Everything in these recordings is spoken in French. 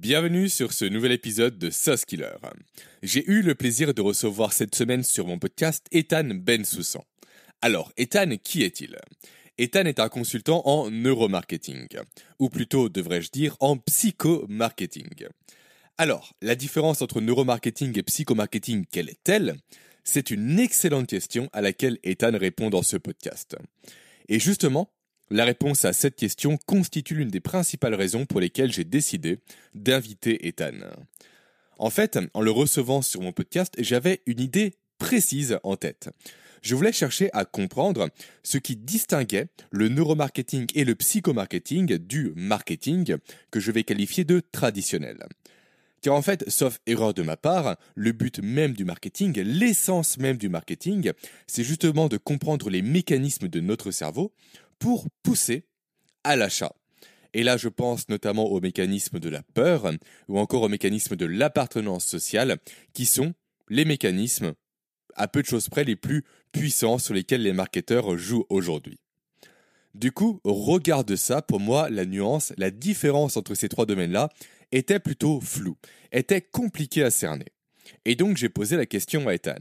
Bienvenue sur ce nouvel épisode de Sauce Killer. J'ai eu le plaisir de recevoir cette semaine sur mon podcast Ethan Bensoussan. Alors, Ethan, qui est-il? Ethan est un consultant en neuromarketing, ou plutôt devrais-je dire en psychomarketing. Alors, la différence entre neuromarketing et psychomarketing, quelle est-elle? C'est une excellente question à laquelle Ethan répond dans ce podcast. Et justement, la réponse à cette question constitue l'une des principales raisons pour lesquelles j'ai décidé d'inviter Ethan. En fait, en le recevant sur mon podcast, j'avais une idée précise en tête. Je voulais chercher à comprendre ce qui distinguait le neuromarketing et le psychomarketing du marketing que je vais qualifier de traditionnel. Car en fait, sauf erreur de ma part, le but même du marketing, l'essence même du marketing, c'est justement de comprendre les mécanismes de notre cerveau pour pousser à l'achat. Et là, je pense notamment aux mécanismes de la peur ou encore aux mécanismes de l'appartenance sociale, qui sont les mécanismes, à peu de choses près, les plus puissants sur lesquels les marketeurs jouent aujourd'hui. Du coup, regarde ça, pour moi, la nuance, la différence entre ces trois domaines-là était plutôt floue, était compliquée à cerner. Et donc j'ai posé la question à Ethan.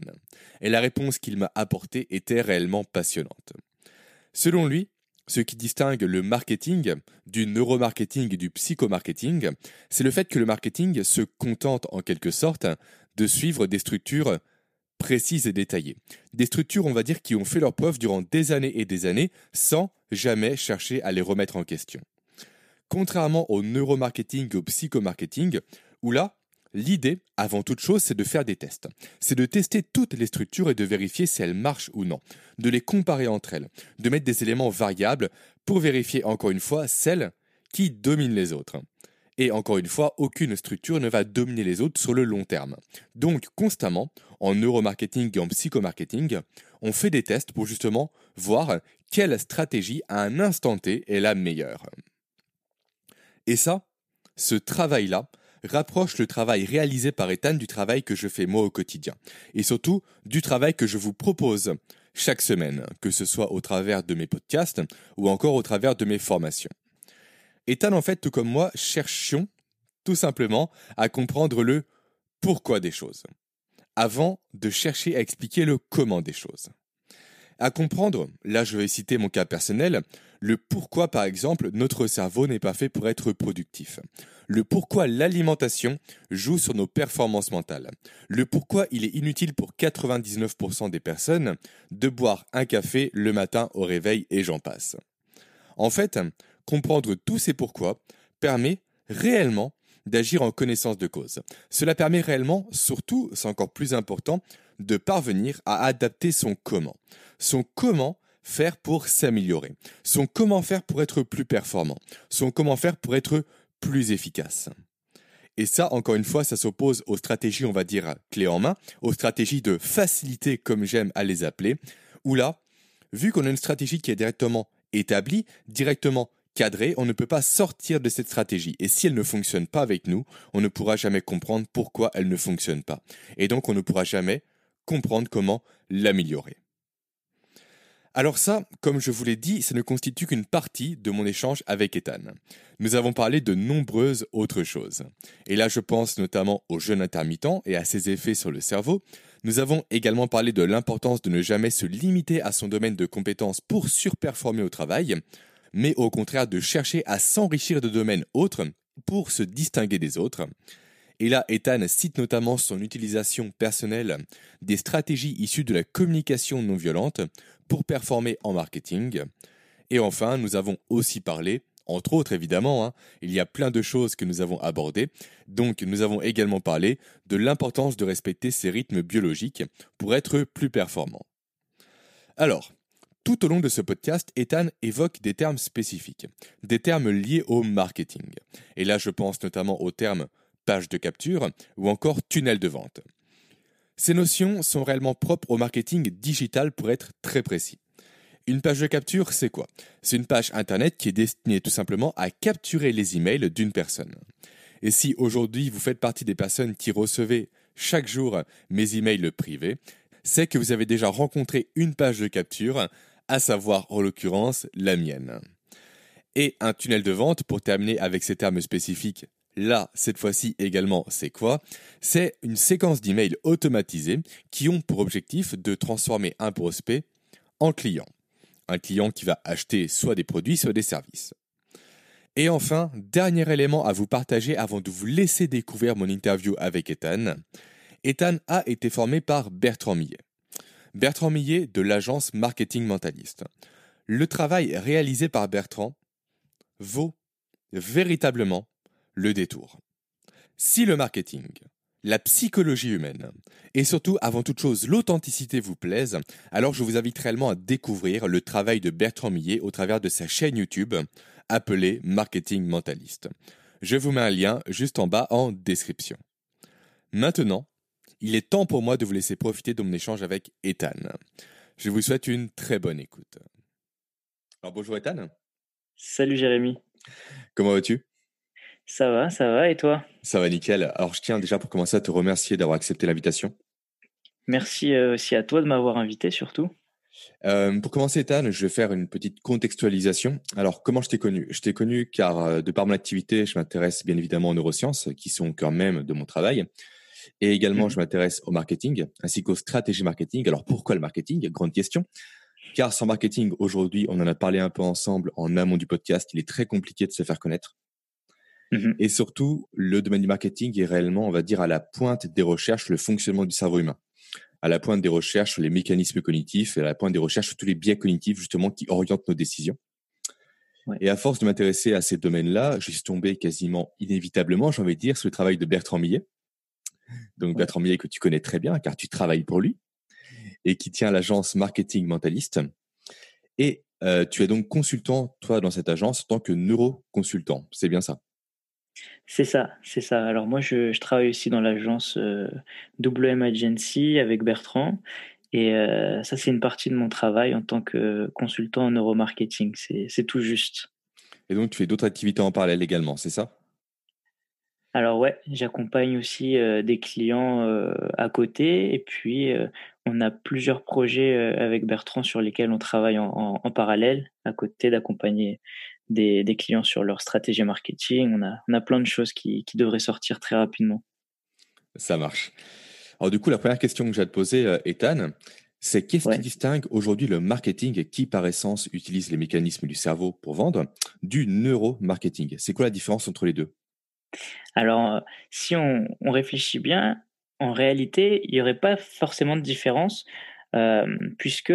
Et la réponse qu'il m'a apportée était réellement passionnante. Selon lui, ce qui distingue le marketing du neuromarketing et du psychomarketing, c'est le fait que le marketing se contente en quelque sorte de suivre des structures précises et détaillées. Des structures, on va dire, qui ont fait leur preuve durant des années et des années sans jamais chercher à les remettre en question. Contrairement au neuromarketing et au psychomarketing, où là, L'idée, avant toute chose, c'est de faire des tests. C'est de tester toutes les structures et de vérifier si elles marchent ou non. De les comparer entre elles. De mettre des éléments variables pour vérifier encore une fois celles qui dominent les autres. Et encore une fois, aucune structure ne va dominer les autres sur le long terme. Donc, constamment, en neuromarketing et en psychomarketing, on fait des tests pour justement voir quelle stratégie à un instant T est la meilleure. Et ça, ce travail-là, rapproche le travail réalisé par Ethan du travail que je fais moi au quotidien, et surtout du travail que je vous propose chaque semaine, que ce soit au travers de mes podcasts ou encore au travers de mes formations. Ethan, en fait, tout comme moi, cherchions tout simplement à comprendre le pourquoi des choses, avant de chercher à expliquer le comment des choses. À comprendre, là je vais citer mon cas personnel, le pourquoi par exemple notre cerveau n'est pas fait pour être productif, le pourquoi l'alimentation joue sur nos performances mentales, le pourquoi il est inutile pour 99% des personnes de boire un café le matin au réveil et j'en passe. En fait, comprendre tous ces pourquoi permet réellement d'agir en connaissance de cause. Cela permet réellement, surtout, c'est encore plus important, de parvenir à adapter son comment. Son comment faire pour s'améliorer. Son comment faire pour être plus performant. Son comment faire pour être plus efficace. Et ça, encore une fois, ça s'oppose aux stratégies, on va dire, clés en main, aux stratégies de facilité, comme j'aime à les appeler, où là, vu qu'on a une stratégie qui est directement établie, directement cadrée, on ne peut pas sortir de cette stratégie. Et si elle ne fonctionne pas avec nous, on ne pourra jamais comprendre pourquoi elle ne fonctionne pas. Et donc, on ne pourra jamais comprendre comment l'améliorer. Alors ça, comme je vous l'ai dit, ça ne constitue qu'une partie de mon échange avec Ethan. Nous avons parlé de nombreuses autres choses. Et là, je pense notamment au jeûne intermittent et à ses effets sur le cerveau. Nous avons également parlé de l'importance de ne jamais se limiter à son domaine de compétences pour surperformer au travail, mais au contraire de chercher à s'enrichir de domaines autres pour se distinguer des autres. Et là, Ethan cite notamment son utilisation personnelle des stratégies issues de la communication non violente pour performer en marketing. Et enfin, nous avons aussi parlé, entre autres évidemment, hein, il y a plein de choses que nous avons abordées, donc nous avons également parlé de l'importance de respecter ces rythmes biologiques pour être plus performant. Alors, tout au long de ce podcast, Ethan évoque des termes spécifiques, des termes liés au marketing. Et là, je pense notamment aux termes page de capture ou encore tunnel de vente. Ces notions sont réellement propres au marketing digital pour être très précis. Une page de capture, c'est quoi? C'est une page internet qui est destinée tout simplement à capturer les emails d'une personne. Et si aujourd'hui vous faites partie des personnes qui recevez chaque jour mes emails privés, c'est que vous avez déjà rencontré une page de capture, à savoir en l'occurrence la mienne. Et un tunnel de vente, pour terminer avec ces termes spécifiques Là, cette fois-ci également, c'est quoi? C'est une séquence d'emails automatisés qui ont pour objectif de transformer un prospect en client. Un client qui va acheter soit des produits, soit des services. Et enfin, dernier élément à vous partager avant de vous laisser découvrir mon interview avec Ethan. Ethan a été formé par Bertrand Millet. Bertrand Millet de l'agence Marketing Mentaliste. Le travail réalisé par Bertrand vaut véritablement le détour. Si le marketing, la psychologie humaine et surtout, avant toute chose, l'authenticité vous plaisent, alors je vous invite réellement à découvrir le travail de Bertrand Millet au travers de sa chaîne YouTube appelée Marketing Mentaliste. Je vous mets un lien juste en bas en description. Maintenant, il est temps pour moi de vous laisser profiter de mon échange avec Ethan. Je vous souhaite une très bonne écoute. Alors bonjour Ethan. Salut Jérémy. Comment vas-tu? Ça va, ça va, et toi? Ça va nickel. Alors je tiens déjà pour commencer à te remercier d'avoir accepté l'invitation. Merci euh, aussi à toi de m'avoir invité surtout. Euh, pour commencer, Ethan, je vais faire une petite contextualisation. Alors, comment je t'ai connu? Je t'ai connu car, euh, de par mon activité, je m'intéresse bien évidemment aux neurosciences, qui sont au cœur même de mon travail. Et également, mmh je m'intéresse au marketing, ainsi qu'aux stratégies marketing. Alors, pourquoi le marketing? Grande question. Car sans marketing, aujourd'hui, on en a parlé un peu ensemble en amont du podcast, il est très compliqué de se faire connaître. Mmh Et surtout, le domaine du marketing est réellement, on va dire, à la pointe des recherches, le fonctionnement du cerveau humain. À la pointe des recherches sur les mécanismes cognitifs et à la pointe des recherches sur tous les biais cognitifs, justement, qui orientent nos décisions. Et à force de m'intéresser à ces domaines-là, je suis tombé quasiment inévitablement, j'ai envie de dire, sur le travail de Bertrand Millet. Donc, Bertrand Millet, que tu connais très bien, car tu travailles pour lui et qui tient l'agence Marketing Mentaliste. Et euh, tu es donc consultant, toi, dans cette agence, en tant que neuroconsultant. C'est bien ça? C'est ça, c'est ça. Alors moi, je, travaille aussi dans l'agence euh, WM Agency avec Bertrand. Et euh, ça, c'est une partie de mon travail en tant que consultant en neuromarketing. C'est tout juste. Et donc, tu fais d'autres activités en parallèle également, c'est ça? Alors ouais, j'accompagne aussi des clients à côté et puis on a plusieurs projets avec Bertrand sur lesquels on travaille en, parallèle à côté d'accompagner des, clients sur leur stratégie marketing. On a, on a plein de choses qui, devraient sortir très rapidement. Ça marche. Alors du coup, la première question que j'ai à te poser, Ethan, c'est qu'est-ce qui distingue aujourd'hui le marketing qui, par essence, utilise les mécanismes du cerveau pour vendre du neuromarketing? C'est quoi la différence entre les deux? Alors, euh, si on, réfléchit bien, en réalité, il n'y aurait pas forcément de différence, euh, puisque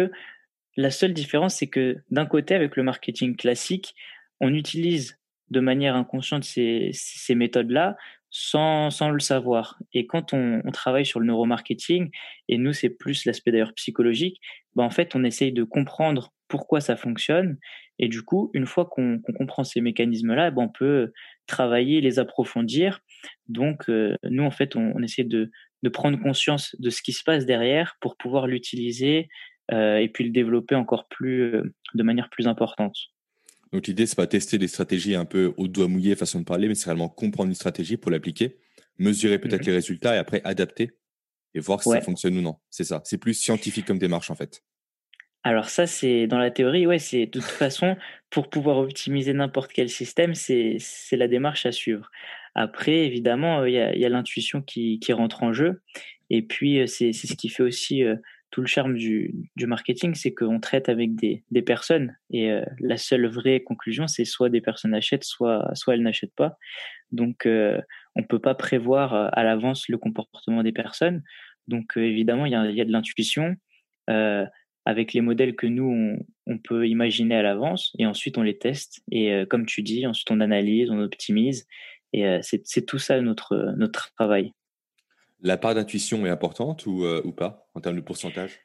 la seule différence, c'est que d'un côté, avec le marketing classique, on utilise de manière inconsciente ces, méthodes-là sans, le savoir. Et quand on, travaille sur le neuromarketing, et nous, c'est plus l'aspect d'ailleurs psychologique, ben en fait, on essaye de comprendre pourquoi ça fonctionne. Et du coup, une fois qu'on comprend ces mécanismes-là, ben on peut travailler, les approfondir. Donc, euh, nous, en fait, on, essaie de, prendre conscience de ce qui se passe derrière pour pouvoir l'utiliser euh, et puis le développer encore plus, euh, de manière plus importante. Donc, l'idée, c'est pas tester des stratégies un peu au doigt mouillé, façon de parler, mais c'est réellement comprendre une stratégie pour l'appliquer, mesurer peut-être mmh les résultats et après adapter et voir si ça fonctionne ou non. C'est ça. C'est plus scientifique comme démarche, en fait. Alors ça, c'est dans la théorie, ouais, c'est de toute façon, pour pouvoir optimiser n'importe quel système, c'est la démarche à suivre. Après, évidemment, il y a, l'intuition qui, rentre en jeu. Et puis, euh, c'est ce qui fait aussi euh, tout le charme du, marketing, c'est qu'on traite avec des, personnes. Et euh, la seule vraie conclusion, c'est soit des personnes achètent, soit, elles n'achètent pas. Donc, on ne peut pas prévoir à l'avance le comportement des personnes. Donc, évidemment, il y a, de l'intuition avec les modèles que nous, on, peut imaginer à l'avance, et ensuite on les teste. Et euh, comme tu dis, ensuite on analyse, on optimise, et euh, c'est tout ça notre travail. La part d'intuition est importante ou, euh, pas en termes de pourcentage?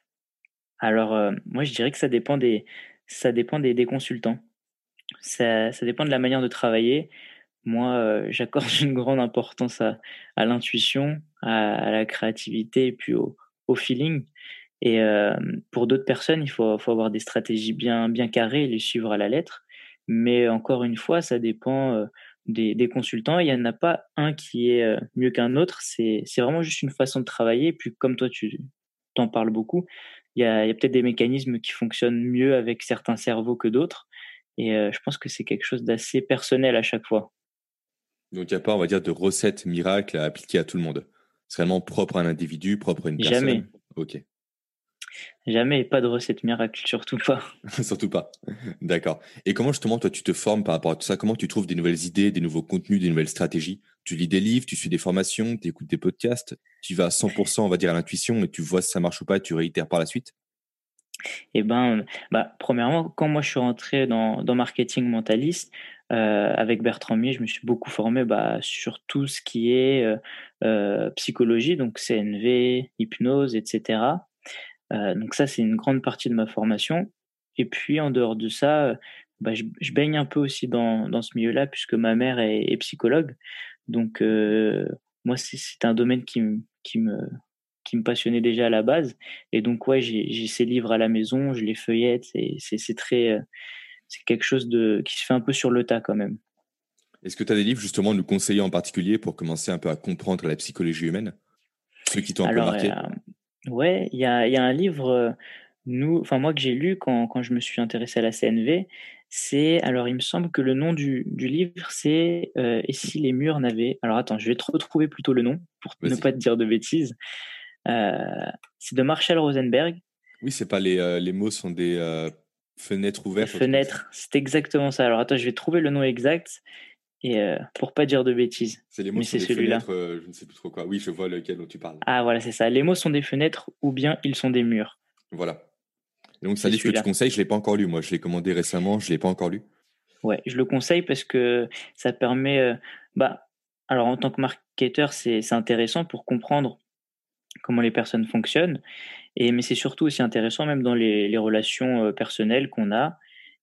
Alors, moi je dirais que ça dépend des, ça dépend des, consultants. Ça, dépend de la manière de travailler. Moi, j'accorde une grande importance à, l'intuition, à, la créativité et puis au, au feeling. Et euh, pour d'autres personnes, il faut, faut, avoir des stratégies bien, bien carrées et les suivre à la lettre. Mais encore une fois, ça dépend euh, des, des, consultants. Il n'y en a pas un qui est euh, mieux qu'un autre. C'est vraiment juste une façon de travailler. Et puis, comme toi, tu t'en parles beaucoup, il y a, peut-être des mécanismes qui fonctionnent mieux avec certains cerveaux que d'autres. Et je pense que c'est quelque chose d'assez personnel à chaque fois. Donc il n'y a pas, on va dire, de recette miracle à appliquer à tout le monde. C'est vraiment propre à un individu, propre à une personne. Jamais. Ok. Jamais, pas de recette miracle, surtout pas. surtout pas. D'accord. Et comment justement toi tu te formes par rapport à tout ça? Comment tu trouves des nouvelles idées, des nouveaux contenus, des nouvelles stratégies? Tu lis des livres, tu suis des formations, tu écoutes des podcasts, tu vas à 100% on va dire à l'intuition et tu vois si ça marche ou pas et tu réitères par la suite? Eh ben, bah, premièrement, quand moi je suis rentré dans, dans marketing mentaliste, euh, avec Bertrand Mier, je me suis beaucoup formé bah, sur tout ce qui est euh, euh, psychologie, donc CNV, hypnose, etc. donc ça, c'est une grande partie de ma formation. Et puis, en dehors de ça, bah, je, baigne un peu aussi dans, dans ce milieu-là, puisque ma mère est, psychologue. Donc, moi, c'est un domaine qui, qui, me, qui me passionnait déjà à la base. Et donc, ouais, j'ai ces livres à la maison, je les feuillette, c'est très c'est quelque chose de, qui se fait un peu sur le tas quand même. Est-ce que tu as des livres justement nous conseiller en particulier pour commencer un peu à comprendre la psychologie humaine? Ceux qui t'ont un peu marqué? euh, Ouais, il y a, y a, un livre, euh, nous, enfin moi que j'ai lu quand, quand, je me suis intéressé à la CNV, c'est, alors il me semble que le nom du, du livre c'est euh, Et si les murs n'avaient... Alors attends, je vais te retrouver plutôt le nom pour ne pas te dire de bêtises. c'est de Marshall Rosenberg. Oui, c'est pas les, les mots sont des Fenêtre ouverte. Fenêtre, c'est exactement ça. Alors attends, je vais trouver le nom exact et euh, pour pas dire de bêtises. C'est les mots sont des fenêtres, euh, je ne sais plus trop quoi. Oui, je vois lequel dont tu parles. Ah voilà, c'est ça. Les mots sont des fenêtres ou bien ils sont des murs. Voilà. donc ça livre que tu conseilles, je l'ai pas encore lu. Moi, je l'ai commandé récemment, je l'ai pas encore lu. Ouais, je le conseille parce que ça permet, euh, bah, alors en tant que marketeur, c'est intéressant pour comprendre comment les personnes fonctionnent et, mais c'est surtout aussi intéressant même dans les, les relations euh, personnelles qu'on a.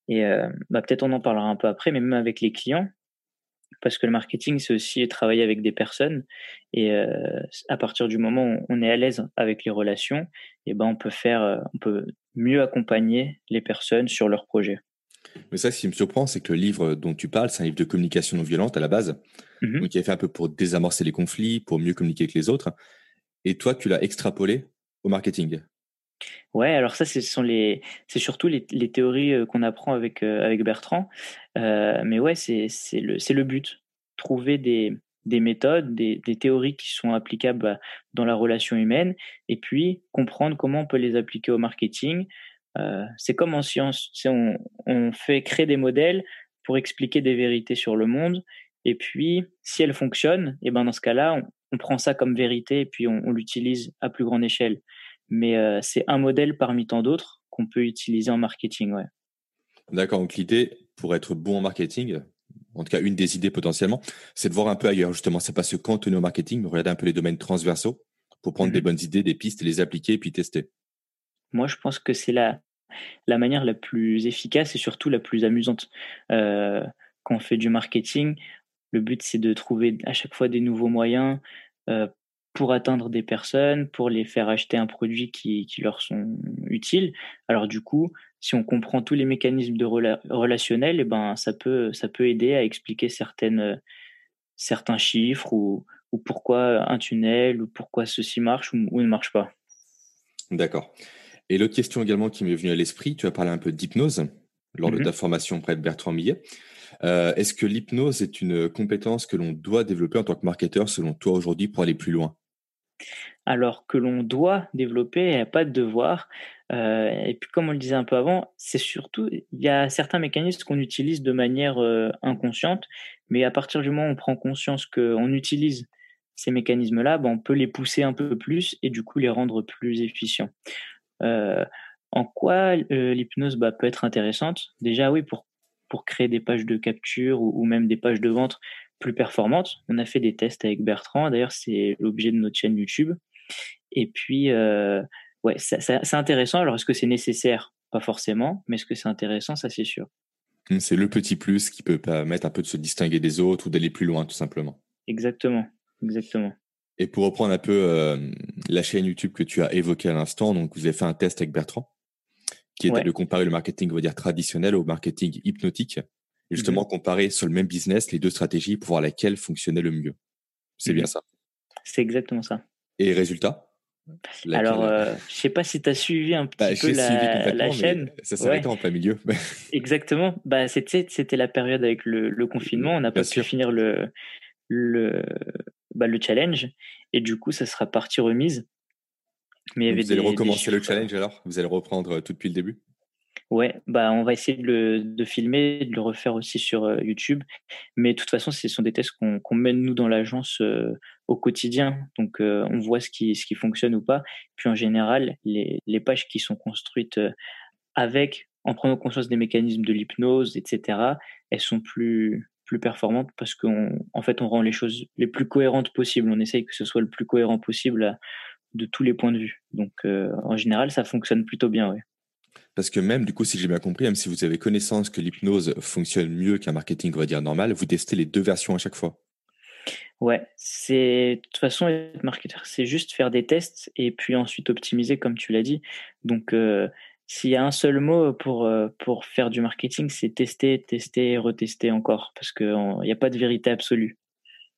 Et bah, peut-être on en parlera un peu après, mais même avec les clients, parce que le marketing, c'est aussi travailler avec des personnes. Et euh, à partir du moment où on est à l'aise avec les relations, et ben on peut faire, on peut mieux accompagner les personnes sur leurs projets. Mais ça, ce qui me surprend, c'est que le livre dont tu parles, c'est un livre de communication non violente à la base, mmh donc qui est fait un peu pour désamorcer les conflits, pour mieux communiquer avec les autres. Et toi, tu l'as extrapolé au marketing? Ouais, alors ça, c'est surtout les, théories qu'on apprend avec avec Bertrand. Mais ouais, c'est le le but, trouver des des méthodes, des, des théories qui sont applicables bah, dans la relation humaine, et puis comprendre comment on peut les appliquer au marketing. C'est comme en science, on, fait créer des modèles pour expliquer des vérités sur le monde, et puis si elles fonctionnent, et ben dans ce cas-là, on prend ça comme vérité et puis on, l'utilise à plus grande échelle. Mais euh, c'est un modèle parmi tant d'autres qu'on peut utiliser en marketing. Ouais. D'accord. Donc l'idée pour être bon en marketing, en tout cas une des idées potentiellement, c'est de voir un peu ailleurs justement. C'est pas se cantonner au marketing, mais regarder un peu les domaines transversaux pour prendre des mmh bonnes idées, des pistes, les appliquer et puis tester. Moi, je pense que c'est la, la manière la plus efficace et surtout la plus amusante. Euh, quand on fait du marketing, le but, c'est de trouver à chaque fois des nouveaux moyens euh, pour atteindre des personnes, pour les faire acheter un produit qui, qui, leur sont utiles. Alors du coup, si on comprend tous les mécanismes de relationnel, et eh ben ça peut ça peut aider à expliquer certaines certains chiffres ou, ou pourquoi un tunnel ou pourquoi ceci marche ou, ne marche pas. D'accord. Et l'autre question également qui m'est venue à l'esprit, tu as parlé un peu d'hypnose lors de mm-hmm. ta formation près de Bertrand Millet. Euh, est-ce que l'hypnose est une compétence que l'on doit développer en tant que marketeur selon toi aujourd'hui pour aller plus loin? Alors que l'on doit développer, il n'y a pas de devoir. Euh, et puis comme on le disait un peu avant, c'est surtout, il y a certains mécanismes qu'on utilise de manière euh, inconsciente, mais à partir du moment où on prend conscience qu'on utilise ces mécanismes-là, ben, on peut les pousser un peu plus et du coup les rendre plus efficients. en quoi l'hypnose bah, peut être intéressante? Déjà oui, pour pour créer des pages de capture ou, même des pages de vente plus performantes. On a fait des tests avec Bertrand. D'ailleurs, c'est l'objet de notre chaîne YouTube. Et puis, euh, ouais, c'est intéressant. Alors, est-ce que c'est nécessaire? Pas forcément, mais est-ce que c'est intéressant? Ça, c'est sûr. C'est le petit plus qui peut permettre un peu de se distinguer des autres ou d'aller plus loin, tout simplement. Exactement, exactement. Et pour reprendre un peu euh, la chaîne YouTube que tu as évoquée à l'instant, donc vous avez fait un test avec Bertrand qui était de comparer le marketing, on va dire, traditionnel au marketing hypnotique. Et justement, mmh comparer sur le même business les deux stratégies pour voir laquelle fonctionnait le mieux. C'est bien mmh ça. C'est exactement ça. Et résultat? Alors, euh, je sais pas si tu as suivi un petit bah, peu la, la chaîne. Ça s'arrêtait en plein milieu. Exactement. Bah, c'était, la période avec le, le confinement. On n'a pas pu finir le, le, bah, le challenge. Et du coup, ça sera partie remise. Mais vous allez recommencer le challenge alors? Vous allez reprendre tout depuis le début? Ouais, bah on va essayer de le de filmer, de le refaire aussi sur euh, YouTube. Mais de toute façon, ce sont des tests qu'on qu'on mène nous dans l'agence euh, au quotidien. Donc euh, on voit ce qui ce qui fonctionne ou pas. Puis en général, les les pages qui sont construites avec en prenant conscience des mécanismes de l'hypnose, etc. Elles sont plus plus performantes parce qu'en en fait on rend les choses les plus cohérentes possibles. On essaye que ce soit le plus cohérent possible de tous les points de vue. Donc en général, ça fonctionne plutôt bien. Ouais. Parce que même, du coup, si j'ai bien compris, même si vous avez connaissance que l'hypnose fonctionne mieux qu'un marketing, on va dire, normal, vous testez les deux versions à chaque fois. Ouais, c'est de toute façon être marketeur, c'est juste faire des tests et puis ensuite optimiser comme tu l'as dit. Donc euh, s'il y a un seul mot pour euh, pour faire du marketing, c'est tester, tester, et retester encore parce qu'il n'y a pas de vérité absolue.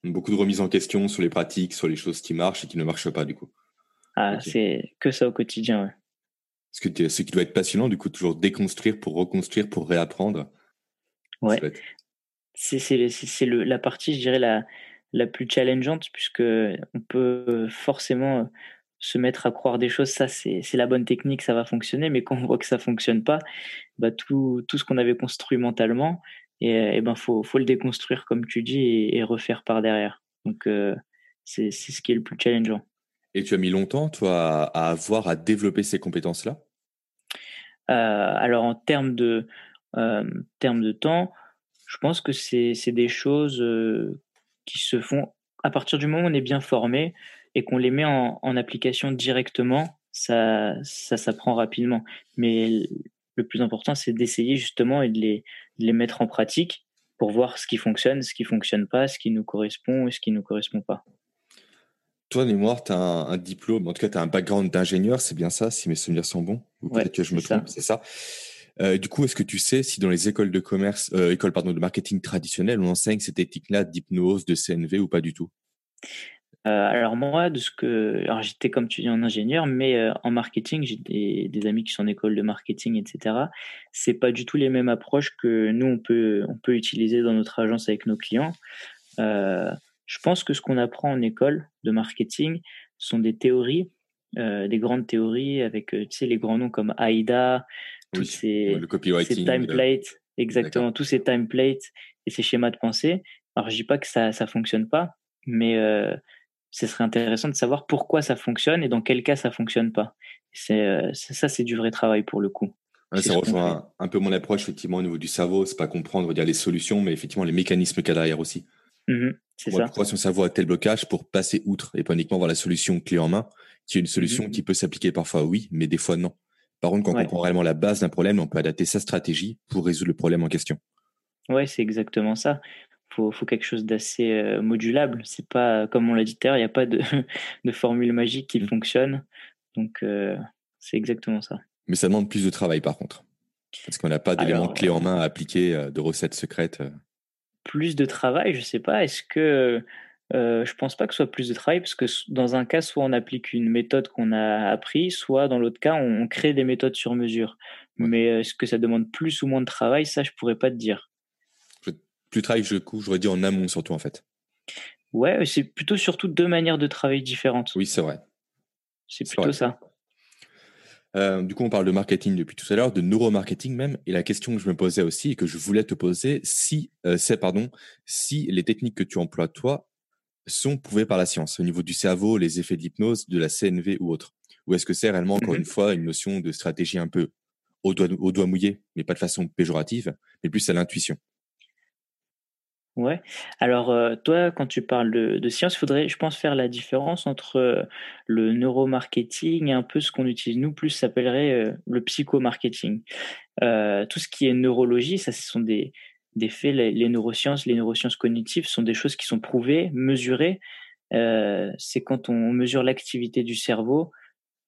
Beaucoup de remises en question sur les pratiques, sur les choses qui marchent et qui ne marchent pas du coup. Ah, c'est que ça au quotidien. Ouais. Ce, que ce qui doit être passionnant, du coup, toujours déconstruire pour reconstruire, pour réapprendre. Ouais. C'est la partie, je dirais, la, la plus challengeante, puisque on peut forcément se mettre à croire des choses. Ça, c'est la bonne technique, ça va fonctionner. Mais quand on voit que ça fonctionne pas, bah, tout, tout ce qu'on avait construit mentalement, et, et, ben, faut, faut le déconstruire, comme tu dis, et, refaire par derrière. Donc, euh, c'est ce qui est le plus challengeant. Et tu as mis longtemps, toi, à avoir à développer ces compétences-là? Euh, Alors, en termes de, euh, de temps, je pense que c'est des choses euh, qui se font à partir du moment où on est bien formé et qu'on les met en, application directement, ça, ça s'apprend rapidement. Mais le plus important, c'est d'essayer justement et de les, les mettre en pratique pour voir ce qui fonctionne, ce qui fonctionne pas, ce qui nous correspond et ce qui nous correspond pas. Toi, mémoire, tu as un, diplôme, en tout cas, tu as un background d'ingénieur, c'est bien ça, si mes souvenirs sont bons Ou peut-être que je me trompe, c'est ça. Euh, du coup, est-ce que tu sais si dans les écoles de commerce, euh, écoles pardon, de marketing traditionnelles, on enseigne cette technique-là d'hypnose, de CNV ou pas du tout? Euh, alors moi, de ce que, alors j'étais comme tu dis en ingénieur, mais euh, en marketing, j'ai des, des, amis qui sont en école de marketing, etc. C'est pas du tout les mêmes approches que nous on peut on peut utiliser dans notre agence avec nos clients. Euh, je pense que ce qu'on apprend en école de marketing sont des théories, euh, des grandes théories avec euh, tu sais, les grands noms comme AIDA, tous ces, ces templates, exactement, tous ces templates et ces schémas de pensée. Alors, je dis pas que ça ça fonctionne pas, mais euh, ce serait intéressant de savoir pourquoi ça fonctionne et dans quel cas ça fonctionne pas. C'est euh, ça, c'est du vrai travail pour le coup. ça rejoint un, peu mon approche effectivement au niveau du cerveau. C'est pas comprendre dire les solutions, mais effectivement les mécanismes qu'il y a derrière aussi. Mmh ça. Pourquoi son cerveau a tel blocage pour passer outre et pas uniquement voir la solution clé en main, qui est une solution mmh qui peut s'appliquer parfois oui, mais des fois non. Par contre, quand on comprend réellement la base d'un problème, on peut adapter sa stratégie pour résoudre le problème en question. Ouais, c'est exactement ça. Faut, faut quelque chose d'assez euh, modulable. C'est pas, comme on l'a dit tout à l'heure, il n'y a pas de, de, formule magique qui mmh. fonctionne. Donc, euh, c'est exactement ça. Mais ça demande plus de travail, par contre. Parce qu'on n'a pas d'éléments clés en main à appliquer, euh, de recettes secrètes plus de travail, je sais pas. Est-ce que euh, je pense pas que ce soit plus de travail parce que dans un cas, soit on applique une méthode qu'on a appris, soit dans l'autre cas, on, crée des méthodes sur mesure. Mais est-ce que ça demande plus ou moins de travail? Ça, je pourrais pas te dire. Plus de travail, je j'aurais dit en amont surtout en fait. Ouais, c'est plutôt surtout deux manières de travail différentes. Oui, c'est vrai. C'est plutôt ça. Euh, du coup, on parle de marketing depuis tout à l'heure, de neuromarketing même. Et la question que je me posais aussi et que je voulais te poser, si euh, c'est pardon, si les techniques que tu emploies toi sont prouvées par la science au niveau du cerveau, les effets de l'hypnose, de la CNV ou autre, ou est-ce que c'est réellement encore mmh une fois une notion de stratégie un peu au doigt, au doigt mouillé, mais pas de façon péjorative, mais plus à l'intuition? Ouais. Alors, euh, toi, quand tu parles de, science, il faudrait, je pense, faire la différence entre euh, le neuromarketing et un peu ce qu'on utilise, nous, plus s'appellerait euh, le psychomarketing. tout ce qui est neurologie, ça, ce sont des, des faits, les, neurosciences, les neurosciences cognitives sont des choses qui sont prouvées, mesurées. c'est quand on mesure l'activité du cerveau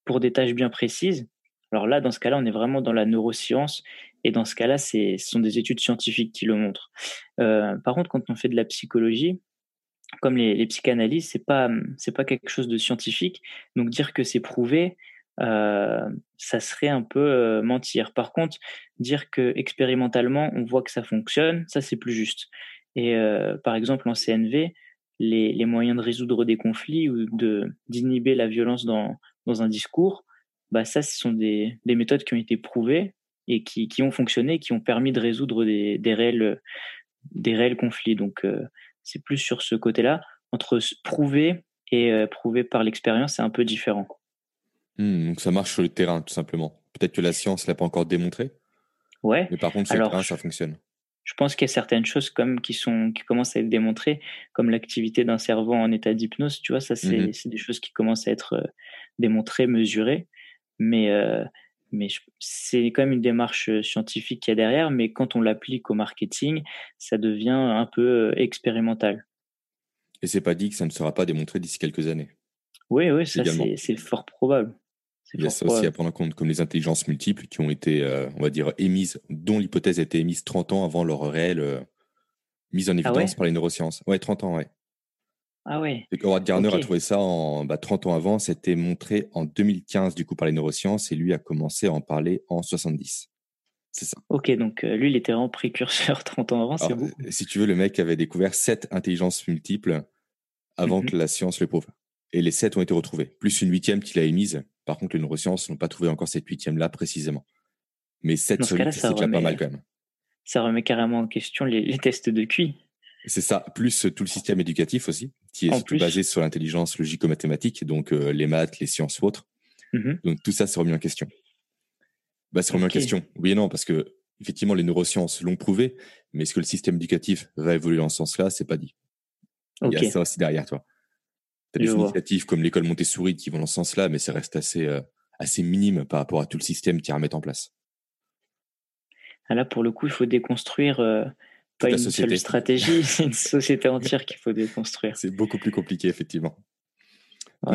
pour des tâches bien précises. Alors là, dans ce cas-là, on est vraiment dans la neuroscience et dans ce cas-là, ce sont des études scientifiques qui le montrent. Euh, par contre, quand on fait de la psychologie, comme les, les psychanalyses, c'est pas c'est pas quelque chose de scientifique. Donc dire que c'est prouvé, euh, ça serait un peu euh, mentir. Par contre, dire que expérimentalement on voit que ça fonctionne, ça c'est plus juste. Et euh, par exemple en CNV, les, les, moyens de résoudre des conflits ou de d'inhiber la violence dans, dans un discours, bah ça, ce sont des, des méthodes qui ont été prouvées et qui, qui ont fonctionné, qui ont permis de résoudre des, des réels, des réels conflits. Donc, euh, c'est plus sur ce côté-là. Entre prouver et euh, prouver par l'expérience, c'est un peu différent. Mmh, donc, ça marche sur le terrain, tout simplement. Peut-être que la science l'a pas encore démontré. Ouais. Mais par contre, sur le terrain, ça fonctionne. Je pense qu'il y a certaines choses comme qui sont qui commencent à être démontrées, comme l'activité d'un cerveau en état d'hypnose. Tu vois, ça c'est mmh des choses qui commencent à être euh, démontrées, mesurées. Mais mais c'est quand même une démarche euh, scientifique qu'il y a derrière. Mais quand on l'applique au marketing, ça devient un peu expérimental. Et c'est pas dit que ça ne sera pas démontré d'ici quelques années. Oui, oui, ça c'est fort probable. Il y a ça aussi à prendre en compte, comme les intelligences multiples qui ont été, euh, on va dire, émises, dont l'hypothèse a été émise 30 ans avant leur réelle euh, mise en ah évidence par les neurosciences. Ouais, 30 ans, ouais. Ah. Et Howard Gardner a trouvé ça en bah, 30 ans avant. C'était montré en 2015 du coup par les neurosciences et lui a commencé à en parler en 70. C'est ça. Ok, donc euh, lui, il était en précurseur 30 ans avant, c'est beau. Si tu veux, le mec avait découvert sept intelligences multiples avant mmh que la science le prouve. Et les sept ont été retrouvés, plus une huitième qu'il a émise par contre, les neurosciences n'ont pas trouvé encore cette huitième-là précisément. Mais cette c'est déjà pas mal quand même. Ça remet carrément en question les, tests de QI. C'est ça, plus tout le système éducatif aussi, qui est surtout basé sur l'intelligence logico-mathématique, donc euh, les maths, les sciences ou autres. Mmh donc tout ça, c'est remis en question. Bah, c'est remis en question. Oui et non, parce que effectivement, les neurosciences l'ont prouvé, mais est-ce que le système éducatif va évoluer dans ce sens-là C'est pas dit. Il y a ça aussi derrière toi. Tu as des initiatives comme l'école Montessori qui vont dans ce sens-là, mais ça reste assez, euh, assez minime par rapport à tout le système qui remettent en place. Ah, là, pour le coup, il faut déconstruire euh, pas une seule stratégie, c'est une société entière qu'il faut déconstruire. C'est beaucoup plus compliqué, effectivement.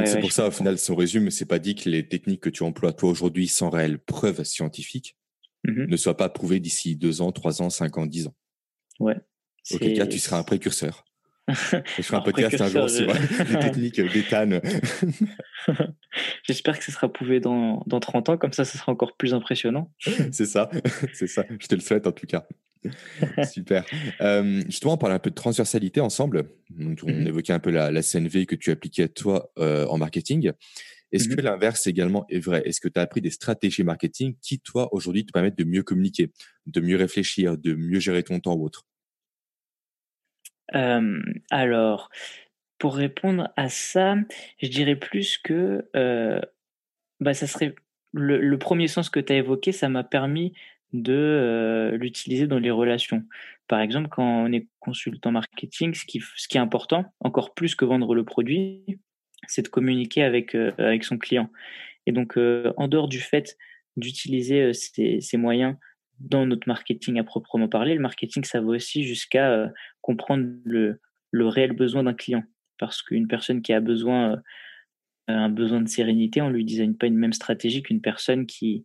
c'est pour ça, au final, si on résume, c'est pas dit que les techniques que tu emploies toi aujourd'hui sans réelle preuve scientifique mmh ne soient pas prouvées d'ici deux ans, trois ans, cinq ans, dix ans. Ouais. Auquel cas, tu seras un précurseur. Je ferai un podcast un jour sur les techniques d'éthane. J'espère que ce sera prouvé dans, dans 30 ans, comme ça, ce sera encore plus impressionnant. c'est ça, c'est ça. Je te le souhaite en tout cas. Super. Euh, justement, on parlait un peu de transversalité ensemble. on mhm. évoquait un peu la, la, CNV que tu appliquais toi euh, en marketing. Est-ce que mhm. l'inverse également est vrai? Est-ce que tu as appris des stratégies marketing qui, toi, aujourd'hui, te permettent de mieux communiquer, de mieux réfléchir, de mieux gérer ton temps ou autre? Euh, alors, pour répondre à ça, je dirais plus que euh, bah, ça serait le, le, premier sens que tu as évoqué, ça m'a permis de euh, l'utiliser dans les relations. Par exemple, quand on est consultant marketing, ce qui, est important, encore plus que vendre le produit, c'est de communiquer avec, euh, son client. Et donc, euh, en dehors du fait d'utiliser ces, moyens dans notre marketing à proprement parler, le marketing, ça va aussi jusqu'à comprendre le, réel besoin d'un client. Parce qu'une personne qui a besoin, un besoin de sérénité, on lui design pas une même stratégie qu'une personne qui,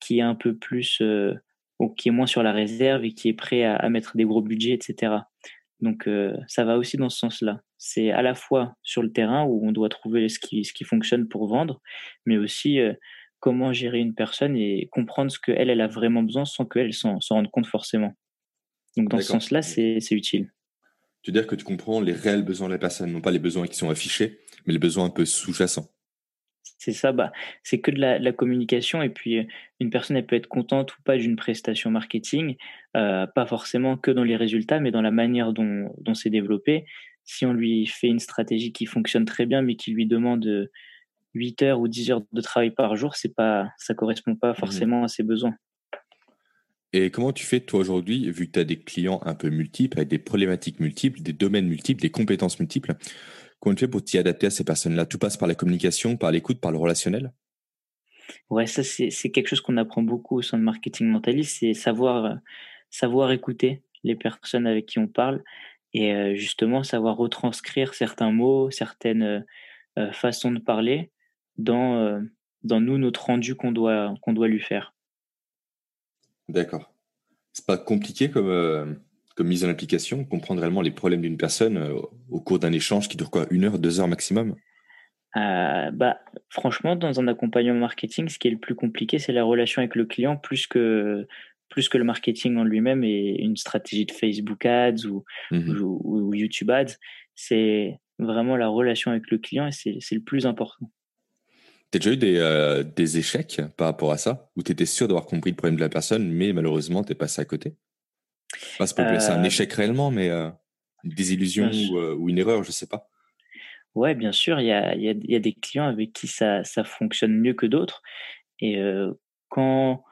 qui est un peu plus, euh, ou qui est moins sur la réserve et qui est prêt à, à mettre des gros budgets, etc. Donc ça va aussi dans ce sens-là. C'est à la fois sur le terrain où on doit trouver ce qui, ce qui fonctionne pour vendre, mais aussi comment gérer une personne et comprendre ce qu'elle, elle a vraiment besoin sans qu'elle s'en rende compte forcément. Donc dans ce sens-là, c'est utile. Tu veux dire que tu comprends les réels besoins de la personne, non pas les besoins qui sont affichés, mais les besoins un peu sous-jacents. C'est ça, bah, c'est que de la, communication et puis euh, une personne elle peut être contente ou pas d'une prestation marketing, euh, pas forcément que dans les résultats, mais dans la manière dont, dont c'est développé. Si on lui fait une stratégie qui fonctionne très bien, mais qui lui demande 8 heures ou 10 heures de travail par jour, c'est pas, ça correspond pas mmh forcément à ses besoins. Et comment tu fais toi aujourd'hui, vu que tu as des clients un peu multiples, avec des problématiques multiples, des domaines multiples, des compétences multiples, comment tu fais pour t'y adapter à ces personnes-là? Tout passe par la communication, par l'écoute, par le relationnel? Ouais, ça c'est quelque chose qu'on apprend beaucoup au sein de marketing mentaliste, c'est savoir, savoir écouter les personnes avec qui on parle et euh, justement savoir retranscrire certains mots, certaines euh, façons de parler dans, euh, dans nous, notre rendu qu'on doit, qu'on doit lui faire. D'accord. C'est pas compliqué comme, euh, comme mise en application, comprendre réellement les problèmes d'une personne euh, au cours d'un échange qui dure quoi Une heure, deux heures maximum? Bah, franchement, dans un accompagnement marketing, ce qui est le plus compliqué, c'est la relation avec le client plus que, plus que le marketing en lui-même et une stratégie de Facebook Ads ou, mmh ou, YouTube Ads. c'est vraiment la relation avec le client et c'est le plus important. Tu as déjà eu des, euh, des, échecs par rapport à ça? Où tu étais sûr d'avoir compris le problème de la personne, mais malheureusement, tu es passé à côté? Pas c'est un euh, échec réellement, mais euh, une désillusion ou, ou, une erreur, je sais pas. Ouais, bien sûr, il y a, y, a, y a, des clients avec qui ça, ça fonctionne mieux que d'autres. Et quand,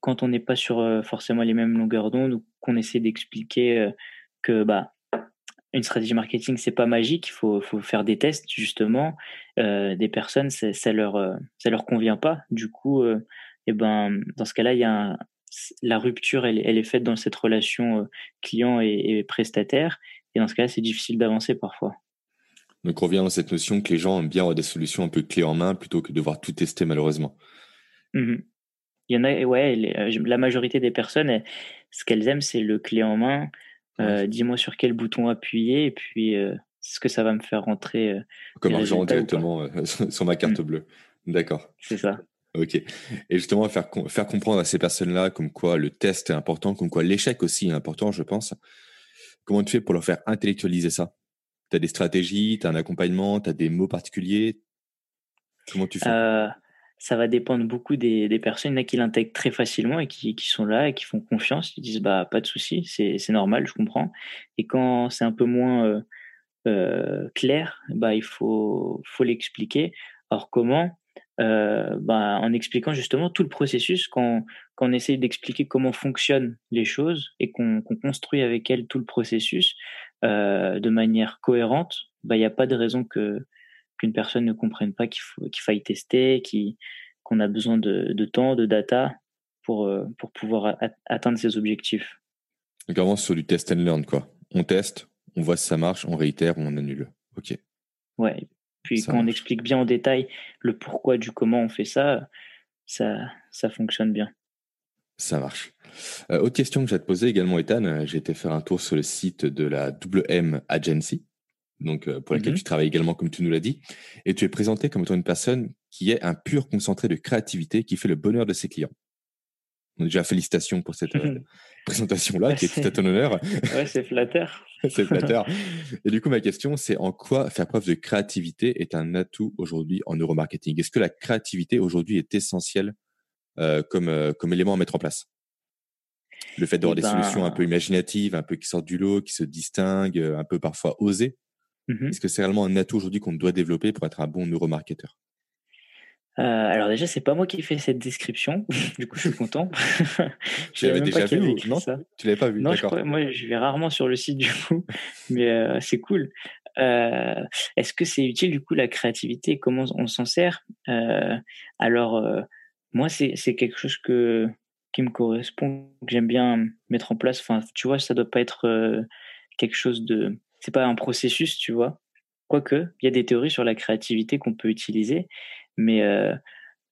quand on n'est pas sur forcément les mêmes longueurs d'onde ou qu'on essaie d'expliquer que bah, une stratégie marketing, c'est pas magique. Il faut, faut, faire des tests justement. Euh, des personnes, ça leur, euh, ça leur convient pas. Du coup, euh, et ben, dans ce cas-là, il y a la rupture, elle, elle, est faite dans cette relation client et, prestataire. Et dans ce cas-là, c'est difficile d'avancer parfois. Donc, on revient dans cette notion que les gens aiment bien avoir des solutions un peu clés en main plutôt que de devoir tout tester malheureusement. Mmh il y en a, ouais, la majorité des personnes, ce qu'elles aiment, c'est le clé en main. Euh, dis-moi sur quel bouton appuyer et puis euh, ce que ça va me faire rentrer. Euh, Comme argent directement sur ma carte mmh. bleue. D'accord. C'est ça. Ok. Et justement, faire, faire comprendre à ces personnes-là comme quoi le test est important, comme quoi l'échec aussi est important, je pense. Comment tu fais pour leur faire intellectualiser ça? Tu as des stratégies, tu as un accompagnement, tu as des mots particuliers? Comment tu fais? Ça va dépendre beaucoup des, personnes. Il y en a qui l'intègrent très facilement et qui, sont là et qui font confiance. Ils disent bah pas de souci, c'est normal, je comprends. Et quand c'est un peu moins euh, euh, clair, bah il faut faut l'expliquer. Alors comment euh, bah, en expliquant justement tout le processus, quand, quand on essaye d'expliquer comment fonctionnent les choses et qu'on, qu'on construit avec elles tout le processus euh, de manière cohérente, bah il n'y a pas de raison que qu'une personne ne comprenne pas qu'il qu'il faille tester, qu'on a besoin de, de, temps, de data pour, euh, pour pouvoir atteindre ses objectifs. Donc vraiment sur du test and learn, quoi. On teste, on voit si ça marche, on réitère ou on annule. Ok. Ouais. Puis quand on explique bien en détail le pourquoi du comment on fait ça, ça, ça fonctionne bien. Ça marche. Euh, autre question que j'ai te poser également, Ethan. J'ai été faire un tour sur le site de la WM Agency donc euh, pour laquelle mmh tu travailles également, comme tu nous l'as dit, et tu es présenté comme étant une personne qui est un pur concentré de créativité qui fait le bonheur de ses clients. Déjà, félicitations pour cette euh, présentation-là, qui est tout à ton honneur. Ouais, c'est flatteur. c'est flatteur. Et du coup, ma question, c'est en quoi faire preuve de créativité est un atout aujourd'hui en neuromarketing? Est-ce que la créativité aujourd'hui est essentielle euh, comme, comme élément à mettre en place? Le fait d'avoir eh des solutions un ben peu imaginatives, un peu qui sortent du lot, qui se distinguent, un peu parfois osées, Mmh Est-ce que c'est réellement un atout aujourd'hui qu'on doit développer pour être un bon neuromarketeur? Euh, alors déjà, c'est pas moi qui fais cette description. du coup, je suis content. tu l'avais déjà vu ou non ça. Tu l'avais pas vu Non, moi, je vais rarement sur le site du coup, mais euh, c'est cool. Euh, est-ce que c'est utile du coup la créativité? Comment on s'en sert? Alors, moi, c'est quelque chose que qui me correspond, que j'aime bien mettre en place. Enfin, tu vois, ça doit pas être quelque chose de c'est pas un processus, tu vois. Quoique, il y a des théories sur la créativité qu'on peut utiliser, mais euh,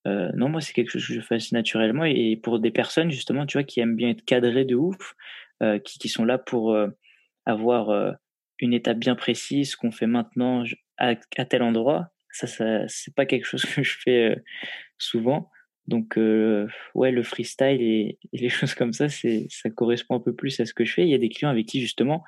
euh, non, moi, c'est quelque chose que je fais naturellement. Et pour des personnes, justement, tu vois, qui aiment bien être cadrées de ouf, euh, qui, qui, sont là pour avoir une étape bien précise, qu'on fait maintenant à, tel endroit, ça, ça c'est pas quelque chose que je fais souvent. Donc, ouais, le freestyle et, et, les choses comme ça, c'est, ça correspond un peu plus à ce que je fais. Il y a des clients avec qui, justement,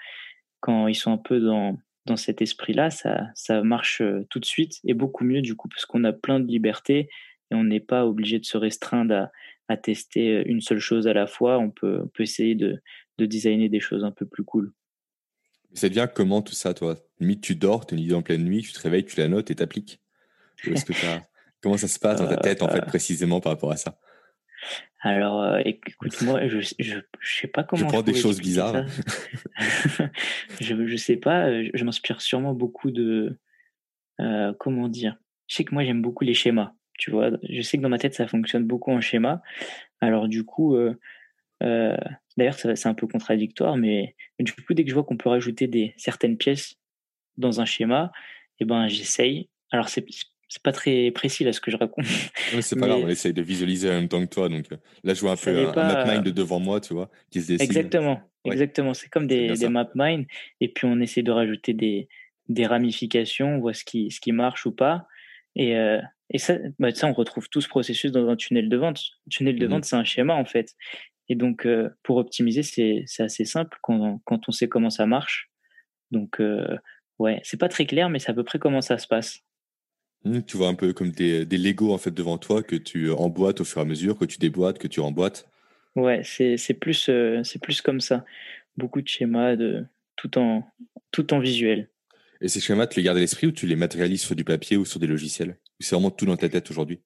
quand ils sont un peu dans, dans cet esprit-là, ça, ça marche euh, tout de suite et beaucoup mieux du coup, parce qu'on a plein de liberté et on n'est pas obligé de se restreindre à, à, tester euh, une seule chose à la fois. On peut, on peut essayer de, de designer des choses un peu plus cool. Ça devient comment tout ça, toi? Limite, tu dors, tu as une idée en pleine nuit, tu te réveilles, tu la notes et t'appliques? Comment ça se passe dans ta tête, en fait, euh, précisément par rapport à ça? Alors, euh, écoute, moi, je, je, sais pas comment. Je prends des choses bizarres. je, je sais pas. Euh, je, m'inspire sûrement beaucoup de. Euh, comment dire Je sais que moi, j'aime beaucoup les schémas. Tu vois, je sais que dans ma tête, ça fonctionne beaucoup en schéma. Alors, du coup, d'ailleurs, c'est un peu contradictoire, mais, du coup, dès que je vois qu'on peut rajouter des certaines pièces dans un schéma, et eh ben, j'essaye. Alors, c'est c'est pas très précis là ce que je raconte. c'est pas grave, on essaye de visualiser en même temps que toi. Donc euh, là, je vois un peu un, map mind de devant moi, tu vois, qui se dessine. Exactement, exactement. C'est comme des, des map mind, et puis on essaie de rajouter des, des ramifications, on voit ce qui, ce qui marche ou pas. Et, euh, et ça, bah, ça, on retrouve tout ce processus dans un tunnel de vente. Un tunnel de mmh vente, c'est un schéma en fait. Et donc, euh, pour optimiser, c'est assez simple quand, quand on sait comment ça marche. Donc, Ouais, c'est pas très clair, mais c'est à peu près comment ça se passe. Mmh, tu vois un peu comme des, des Lego en fait devant toi que tu emboîtes au fur et à mesure, que tu déboîtes, que tu remboîtes. Ouais, c'est plus, euh, c'est plus comme ça. Beaucoup de schémas, de, tout, en, tout en visuel. Et ces schémas, tu les gardes à l'esprit ou tu les matérialises sur du papier ou sur des logiciels? C'est vraiment tout dans ta tête aujourd'hui?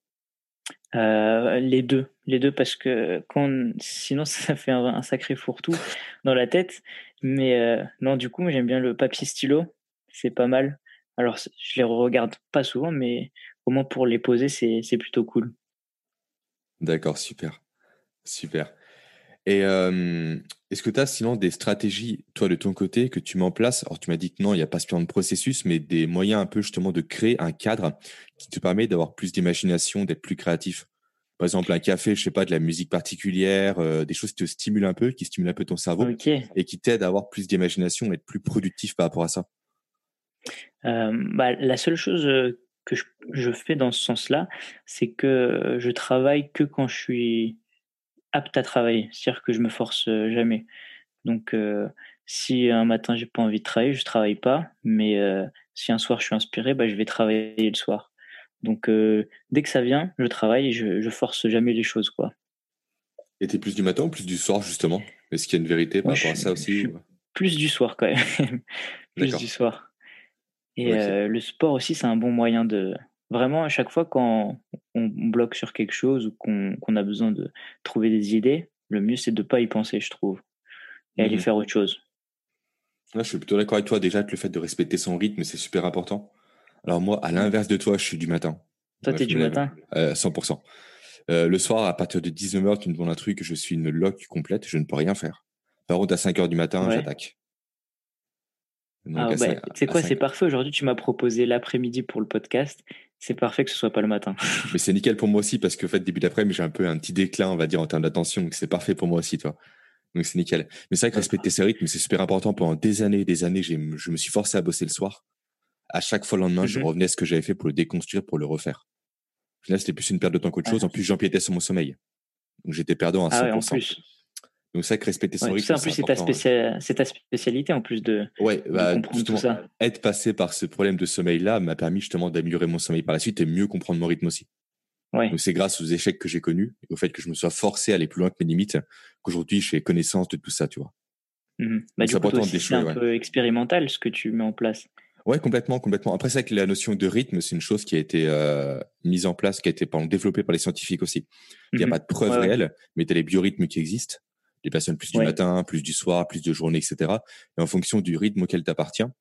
Euh, les deux, les deux parce que quand, sinon ça fait un, un sacré fourre-tout dans la tête. Mais euh, non, du coup, j'aime bien le papier stylo, c'est pas mal. Alors, je les regarde pas souvent, mais au moins pour les poser, c'est c'est plutôt cool. D'accord, super. Super. Et euh, est-ce que tu as sinon des stratégies, toi, de ton côté, que tu mets en place? Alors, tu m'as dit que non, il n'y a pas ce de processus, mais des moyens un peu justement de créer un cadre qui te permet d'avoir plus d'imagination, d'être plus créatif. Par exemple, un café, je sais pas, de la musique particulière, euh, des choses qui te stimulent un peu, qui stimulent un peu ton cerveau Ok. et qui t'aident à avoir plus d'imagination être plus productif par rapport à ça. Euh, bah, la seule chose euh, que je, je fais dans ce sens-là, c'est que je travaille que quand je suis apte à travailler. C'est-à-dire que je me force euh, jamais. Donc, euh, si un matin j'ai pas envie de travailler, je travaille pas. Mais euh, si un soir je suis inspiré, bah, je vais travailler le soir. Donc, euh, dès que ça vient, je travaille et je, je force jamais les choses, quoi. Et t'es plus du matin ou plus du soir, justement? Est-ce qu'il y a une vérité par rapport à ça je aussi suis plus du soir quand même. plus du soir. Et euh, le sport aussi, c'est un bon moyen de. Vraiment, à chaque fois quand on bloque sur quelque chose ou qu'on a besoin de trouver des idées, le mieux c'est de pas y penser, je trouve, et aller Mhm. faire autre chose. Là, je suis plutôt d'accord avec toi. Déjà, que le fait de respecter son rythme, c'est super important. Alors moi, à l'inverse de toi, je suis du matin. Toi, t'es du matin? euh, 100%. Euh, le soir, à partir de 19h, tu me demandes un truc, je suis une loque complète, je ne peux rien faire. Par contre, à 5h du matin, Ouais. j'attaque. Ah bah, tu sais quoi, c'est parfait. Aujourd'hui, tu m'as proposé l'après-midi pour le podcast. C'est parfait que ce soit pas le matin. Mais c'est nickel pour moi aussi parce que, en fait, début d'après-midi, j'ai un peu un petit déclin, on va dire, en termes d'attention. Donc, c'est parfait pour moi aussi, toi. Donc, c'est nickel. Mais c'est vrai que respecter ses rythmes, c'est super important. Pendant des années et des années, je me suis forcé à bosser le soir. À chaque fois le lendemain, je Mhm. revenais à ce que j'avais fait pour le déconstruire, pour le refaire. Là, c'était plus une perte de temps qu'autre Ah. chose. En plus, j'empiétais sur mon sommeil. Donc, j'étais perdant à 100%. Ah ouais, en plus. Donc, c'est vrai que respecter son Ouais, rythme, ça, en plus, c'est ta, spécialité en plus de, Ouais, de bah, comprendre tout ça. être passé par ce problème de sommeil-là m'a permis justement d'améliorer mon sommeil par la suite et mieux comprendre mon rythme aussi. Ouais. Donc c'est grâce aux échecs que j'ai connus et au fait que je me sois forcé à aller plus loin que mes limites qu'aujourd'hui j'ai connaissance de tout ça, tu vois. Donc, Bah, c'est un ouais. peu expérimental ce que tu mets en place. Ouais, complètement, complètement. Après, c'est vrai que la notion de rythme, c'est une chose qui a été euh, mise en place, qui a été pardon, développée par les scientifiques aussi. Il n'y a Mhm. pas de preuves Ouais, réelles, mais tu as les biorhythmes qui existent. Les personnes plus du Ouais. matin, plus du soir, plus de journée, etc. Et en fonction du rythme auquel tu appartiens,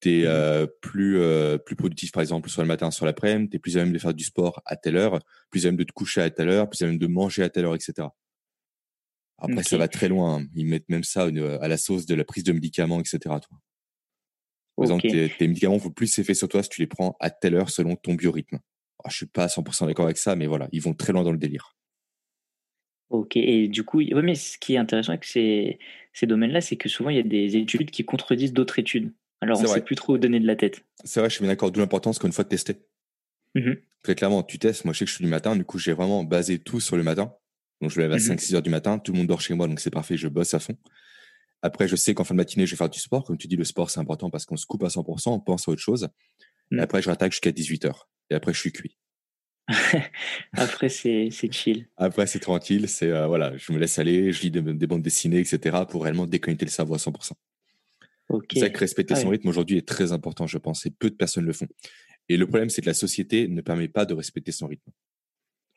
tu es Mhm. plus, euh, plus productif, par exemple, soit le matin, soit l'après-midi. Tu es plus à même de faire du sport à telle heure, plus à même de te coucher à telle heure, plus à même de manger à telle heure, etc. Après, ça va très loin. hein. Ils mettent même ça euh, à la sauce de la prise de médicaments, etc. Toi. Par exemple, tes, tes médicaments font plus effet sur toi si tu les prends à telle heure selon ton biorhythme. Alors, je suis pas à 100% d'accord avec ça, mais voilà, ils vont très loin dans le délire. Ok, et du coup, ouais, mais ce qui est intéressant avec ces, ces domaines-là, c'est que souvent il y a des études qui contredisent d'autres études. Alors on ne sait plus trop où donner de la tête. C'est vrai, je suis bien d'accord, d'où l'importance qu'une fois de tester. Mhm. Très clairement, tu testes. Moi, je sais que je suis du matin, du coup, j'ai vraiment basé tout sur le matin. Donc, je me lève à Mhm. 5-6 heures du matin, tout le monde dort chez moi, donc c'est parfait, je bosse à fond. Après, je sais qu'en fin de matinée, je vais faire du sport. Comme tu dis, le sport, c'est important parce qu'on se coupe à 100%, on pense à autre chose. Et Mhm. après, je rattaque jusqu'à 18 heures. Et après, je suis cuit. Après, c'est chill. Après, c'est tranquille, c'est euh, voilà, je me laisse aller, je lis des, des bandes dessinées, etc. pour réellement déconnecter le cerveau à 100%. Ok. C'est vrai que respecter Ah son rythme aujourd'hui est très important, je pense, et peu de personnes le font. Et le problème, c'est que la société ne permet pas de respecter son rythme.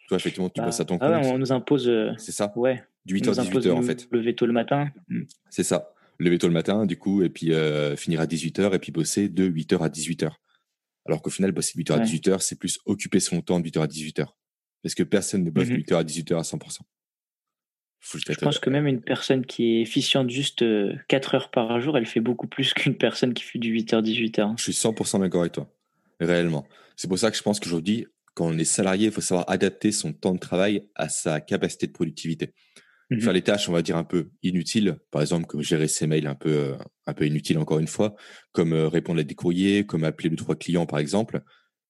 Toi, effectivement, tu Bah, bosses à ton ah ouais, compte. on nous impose, euh, C'est ça, ouais, du on 8h nous à impose 18h de en fait. lever tôt le matin. Mm. C'est ça. Lever tôt le matin, du coup, et puis euh, finir à 18h, et puis bosser de 8h à 18h. Alors qu'au final, bosser de 8h à Ouais. 18h, c'est plus occuper son temps de 8h à 18h. Parce que personne ne bosse de Mhm. 8h à 18h à 100%. Faut juste Je pense que même une personne qui est efficiente juste euh, 4 heures par jour, elle fait beaucoup plus qu'une personne qui fait du 8h-18h. Je suis 100% d'accord avec toi. Réellement. C'est pour ça que je pense qu'aujourd'hui, quand on est salarié, il faut savoir adapter son temps de travail à sa capacité de productivité. Mhm. Faire les tâches, on va dire, un peu inutiles, par exemple, comme gérer ses mails un peu, euh, un peu inutiles, encore une fois, comme euh, répondre à des courriers, comme appeler deux, trois clients, par exemple.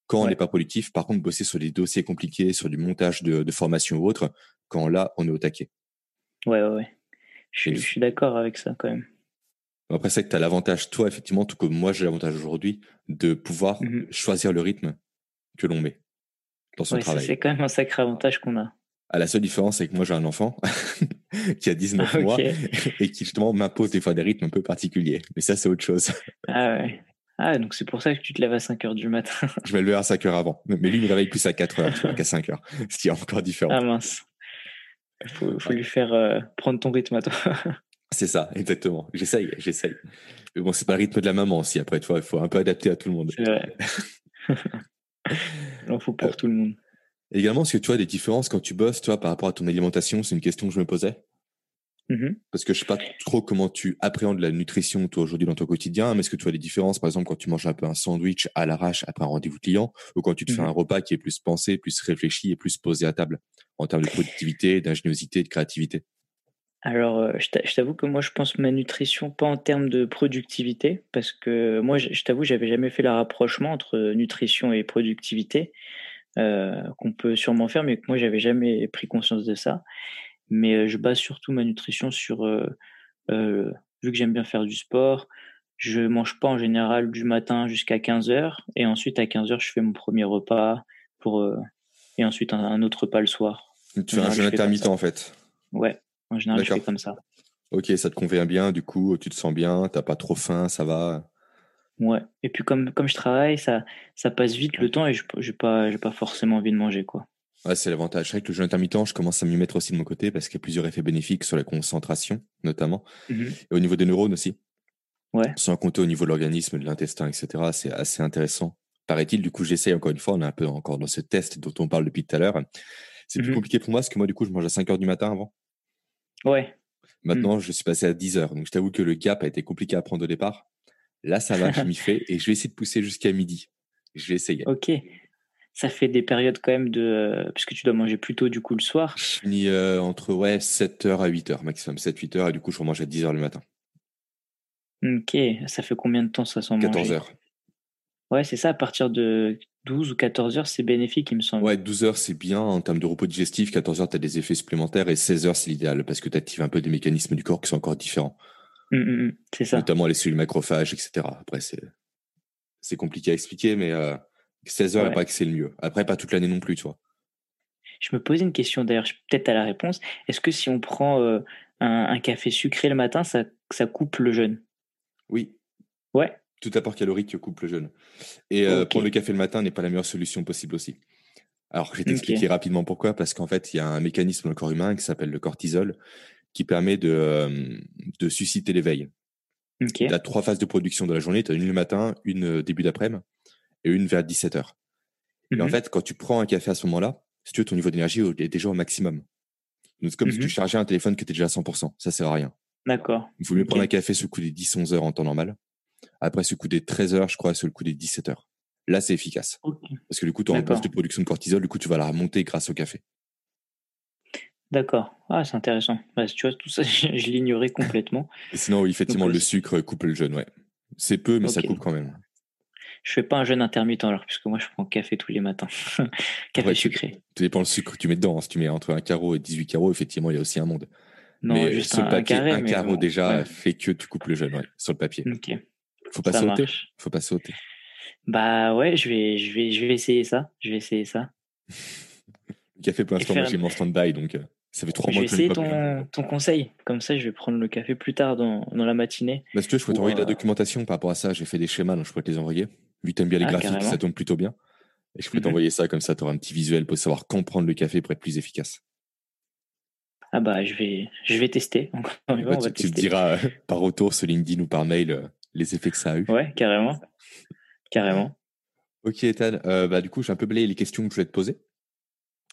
Quand on n'est pas productif, par contre, bosser sur des dossiers compliqués, sur du montage de, de formation ou autre, quand là, on est au taquet. Ouais, ouais, ouais. Je, je suis d'accord avec ça quand même. Après, c'est que tu as l'avantage, toi, effectivement, tout comme moi, j'ai l'avantage aujourd'hui de pouvoir Mhm. choisir le rythme que l'on met dans son Ouais, travail. c'est quand même un sacré avantage qu'on a. À la seule différence, c'est que moi, j'ai un enfant qui a 19 Ok. mois et qui, justement, m'impose des fois des rythmes un peu particuliers. Mais ça, c'est autre chose. Ah ouais. Ah, donc c'est pour ça que tu te lèves à 5 heures du matin. Je vais le lever à 5 heures avant. Mais lui, il me réveille plus à 4 heures, tu vois, qu'à 5 heures. Ce qui est encore différent. Ah mince. Faut, faut lui faire euh, prendre ton rythme à toi. C'est ça, exactement. J'essaye, j'essaye. Mais bon, c'est pas le rythme de la maman aussi. Après, tu vois, il faut un peu adapter à tout le monde. C'est vrai. Il en faut pour Euh, tout le monde. Également, est-ce que tu as des différences quand tu bosses, toi, par rapport à ton alimentation? C'est une question que je me posais. Mhm. Parce que je sais pas trop comment tu appréhendes la nutrition, toi, aujourd'hui, dans ton quotidien. Mais est-ce que tu as des différences, par exemple, quand tu manges un peu un sandwich à l'arrache après un rendez-vous client, ou quand tu te fais Mhm. un repas qui est plus pensé, plus réfléchi et plus posé à table, en termes de productivité, d'ingéniosité, de créativité? Alors, euh, je t'a- je t'avoue que moi, je pense ma nutrition pas en termes de productivité, parce que moi, je je t'avoue, j'avais jamais fait le rapprochement entre nutrition et productivité, qu'on peut sûrement faire, mais que moi, j'avais jamais pris conscience de ça. Mais euh, je base surtout ma nutrition sur, euh, euh, vu que j'aime bien faire du sport, je mange pas en général du matin jusqu'à 15 heures, et ensuite à 15 heures, je fais mon premier repas, pour, euh, et ensuite un, un autre repas le soir. Tu fais un jeûne intermittent, en fait. Ouais, en général, je fais comme ça. Ok, ça te convient bien, du coup, tu te sens bien, t'as pas trop faim, ça va? Ouais. Et puis comme, comme je travaille, ça, ça passe vite le temps et je j'ai pas, pas forcément envie de manger quoi. Ouais, c'est l'avantage. C'est vrai que le jeûne intermittent, je commence à m'y mettre aussi de mon côté parce qu'il y a plusieurs effets bénéfiques sur la concentration, notamment, Mhm. et au niveau des neurones aussi. Ouais. Sans compter au niveau de l'organisme, de l'intestin, etc. C'est assez intéressant. Paraît-il, du coup, j'essaye encore une fois, on est un peu encore dans ce test dont on parle depuis tout à l'heure. C'est plus Mhm. compliqué pour moi parce que moi, du coup, je mange à 5 heures du matin avant. Ouais. Maintenant, Mm. je suis passé à 10 heures. Donc, je t'avoue que le gap a été compliqué à prendre au départ. Là, ça va, je m'y fais et je vais essayer de pousser jusqu'à midi. Je vais essayer. Ok. Ça fait des périodes quand même de, euh, puisque tu dois manger plus tôt du coup le soir. Je finis euh, entre ouais, 7h à 8h maximum. 7-8 heures et du coup, je remange à 10 heures le matin. Ok. Ça fait combien de temps ça sans 14 manger? heures. Ouais, c'est ça. À partir de 12 ou 14 heures, c'est bénéfique, il me semble. Ouais, 12 heures, c'est bien en termes de repos digestif. 14 heures, tu as des effets supplémentaires et 16 heures, c'est l'idéal parce que tu actives un peu des mécanismes du corps qui sont encore différents, Mm, mm, mm. C'est ça. notamment les cellules macrophages, etc. Après, c'est c'est compliqué à expliquer, mais euh, 16 heures, Ouais. paraît que c'est le mieux. Après, pas toute l'année non plus, tu vois. Je me posais une question d'ailleurs, peut-être à la réponse. Est-ce que si on prend euh, un, un café sucré le matin, ça, ça coupe le jeûne? Oui, Ouais. tout apport calorique coupe le jeûne. Et euh, prendre le café le matin n'est pas la meilleure solution possible aussi. Alors, je vais t'expliquer rapidement pourquoi. Parce qu'en fait, il y a un mécanisme dans le corps humain qui s'appelle le cortisol qui permet de, de susciter l'éveil. Ok. Tu as trois phases de production de la journée. Tu as une le matin, une début d'après-midi et une vers 17h. Et en Mhm. fait, quand tu prends un café à ce moment-là, si tu veux, ton niveau d'énergie est déjà au maximum. Donc, c'est comme si Mhm. tu chargeais un téléphone qui était déjà à 100%. Ça sert à rien. D'accord. Il faut mieux prendre un café sur le coup des 10-11 heures en temps normal. Après, sur le coup des 13 heures, je crois, sur le coup des 17 heures. Là, c'est efficace. Parce que du coup, tu baisse de production de cortisol. Du coup, tu vas la remonter grâce au café. D'accord. Ah, c'est intéressant. Ouais, tu vois, tout ça, je, je l'ignorais complètement. Et sinon, oui, effectivement, Donc, le euh, sucre coupe le jeûne, ouais. C'est peu, mais ça coupe quand même. Je fais pas un jeûne intermittent alors, puisque moi, je prends café tous les matins. café Ouais, sucré. Tout dépend le sucre que tu mets dedans. hein. Si tu mets entre un carreau et 18 carreaux, effectivement, il y a aussi un monde. Non, mais juste sur un, le un carré. carreau bon, déjà ouais. fait que tu coupes le jeûne, ouais, sur le papier. Ok. Faut pas Ça sauter. marche. Faut pas sauter. Bah ouais, je vais, je vais, je vais essayer ça. Je vais essayer ça. Café, pour l'instant, moi, j'ai en stand-by, donc euh, ça fait trois Je mois vais que je n'ai essayer ton, ton conseil. Comme ça, je vais prendre le café plus tard dans, dans la matinée. Tu veux, je peux t'envoyer de la euh, documentation par rapport à ça? J'ai fait des schémas, donc je pourrais te les envoyer. Vu que t'aimes bien les Ah, graphiques, carrément. ça tombe plutôt bien. Et je pourrais Mhm. t'envoyer ça, comme ça, tu auras un petit visuel pour savoir quand prendre le café pour être plus efficace. Ah bah, je vais, je vais tester. Encore Bah, on va tu, tu me tester. diras euh, par retour sur LinkedIn ou par mail euh, les effets que ça a eu. Ouais, carrément. Carrément. Ok, Ethan. Euh, bah, du coup, j'ai un peu balayé les questions que je voulais te poser.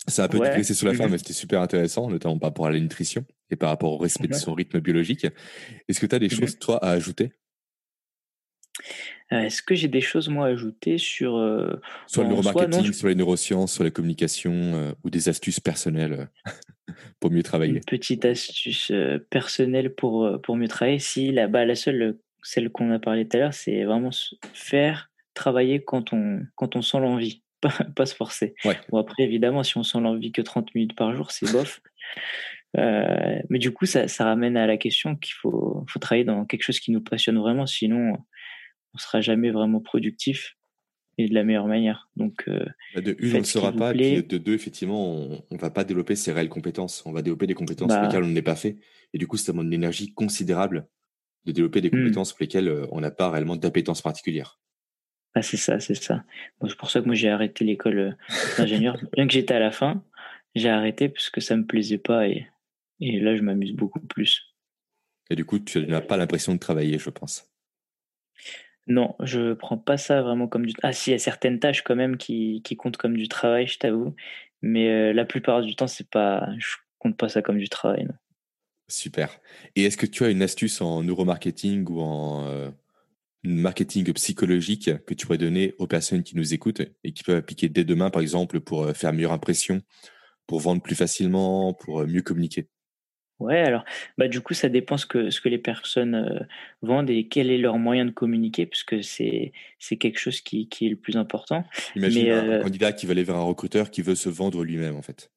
Ça a un peu Ouais. sur la fin, mais c'était super intéressant, notamment par rapport à la nutrition et par rapport au respect de son rythme biologique. Est-ce que tu as des choses, toi, à ajouter? Euh, Est-ce que j'ai des choses, moi, à ajouter sur. euh, Sur le soi, neuromarketing, non, je- sur les neurosciences, sur la communication euh, ou des astuces personnelles euh, pour mieux travailler? Une petite astuce personnelle pour, pour mieux travailler. Si la, bah, la seule, celle qu'on a parlé tout à l'heure, c'est vraiment faire travailler quand on, quand on sent l'envie, pas, pas se forcer. Ouais. Bon, après, évidemment, si on sent l'envie que 30 minutes par jour, c'est bof. Euh, mais du coup, ça, ça, ramène à la question qu'il faut, faut travailler dans quelque chose qui nous passionne vraiment, sinon on sera jamais vraiment productif et de la meilleure manière. Donc, euh, bah, de une, on ne sera pas, et puis de deux, effectivement, on ne va pas développer ses réelles compétences. On va développer des compétences pour bah lesquelles on n'est pas fait. Et du coup, ça demande une énergie considérable de développer des mmh. compétences pour lesquelles euh, on n'a pas réellement d'appétence particulière. Ah, c'est ça, c'est ça. c'est pour ça que moi, j'ai arrêté l'école euh, d'ingénieur. Bien que j'étais à la fin, j'ai arrêté parce que ça me plaisait pas et, et là, je m'amuse beaucoup plus. Et du coup, tu n'as pas l'impression de travailler, je pense. Non, je prends pas ça vraiment comme du. Ah, si, il y a certaines tâches quand même qui, qui comptent comme du travail, je t'avoue. Mais euh, la plupart du temps, c'est pas. Je compte pas ça comme du travail. Non. Super. Et est-ce que tu as une astuce en neuromarketing ou en euh, marketing psychologique que tu pourrais donner aux personnes qui nous écoutent et qui peuvent appliquer dès demain, par exemple, pour euh, faire meilleure impression, pour vendre plus facilement, pour mieux communiquer? Ouais, alors, bah, du coup, ça dépend ce que, ce que les personnes euh, vendent et quel est leur moyen de communiquer, puisque c'est, c'est quelque chose qui, qui est le plus important. Imagine un, euh candidat qui va aller vers un recruteur qui veut se vendre lui-même, en fait.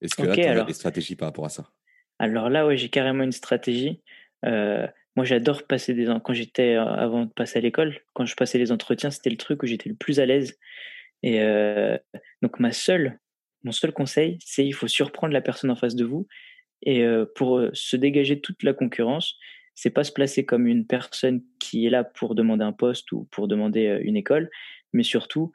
Est-ce que là, tu as des stratégies par rapport à ça? Alors là, ouais, j'ai carrément une stratégie. Euh, moi, j'adore passer des... Quand j'étais, avant de passer à l'école, quand je passais les entretiens, c'était le truc où j'étais le plus à l'aise. Et donc, ma seule, mon seul conseil, c'est il faut surprendre la personne en face de vous et euh, pour euh, se dégager toute la concurrence, c'est pas se placer comme une personne qui est là pour demander un poste ou pour demander euh, une école, mais surtout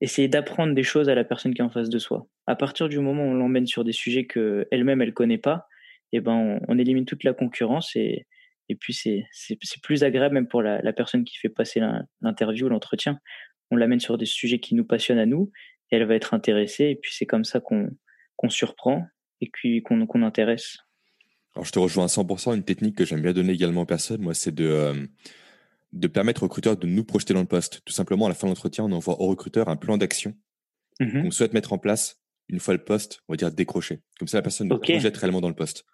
essayer d'apprendre des choses à la personne qui est en face de soi. À partir du moment où on l'emmène sur des sujets que elle-même elle connaît pas, eh ben on, élimine toute la concurrence et et puis c'est c'est plus agréable même pour la, la personne qui fait passer l'interview, l'entretien. On l'amène sur des sujets qui nous passionnent à nous et elle va être intéressée et puis c'est comme ça qu'on qu'on surprend et puis qu'on intéresse. Alors, je te rejoins à 100%. Une technique que j'aime bien donner également aux personnes, moi, c'est de, euh, de permettre au recruteur de nous projeter dans le poste. Tout simplement, à la fin de l'entretien, on envoie au recruteur un plan d'action mmh qu'on souhaite mettre en place une fois le poste, on va dire décroché. Comme ça, la personne nous projette réellement dans le poste.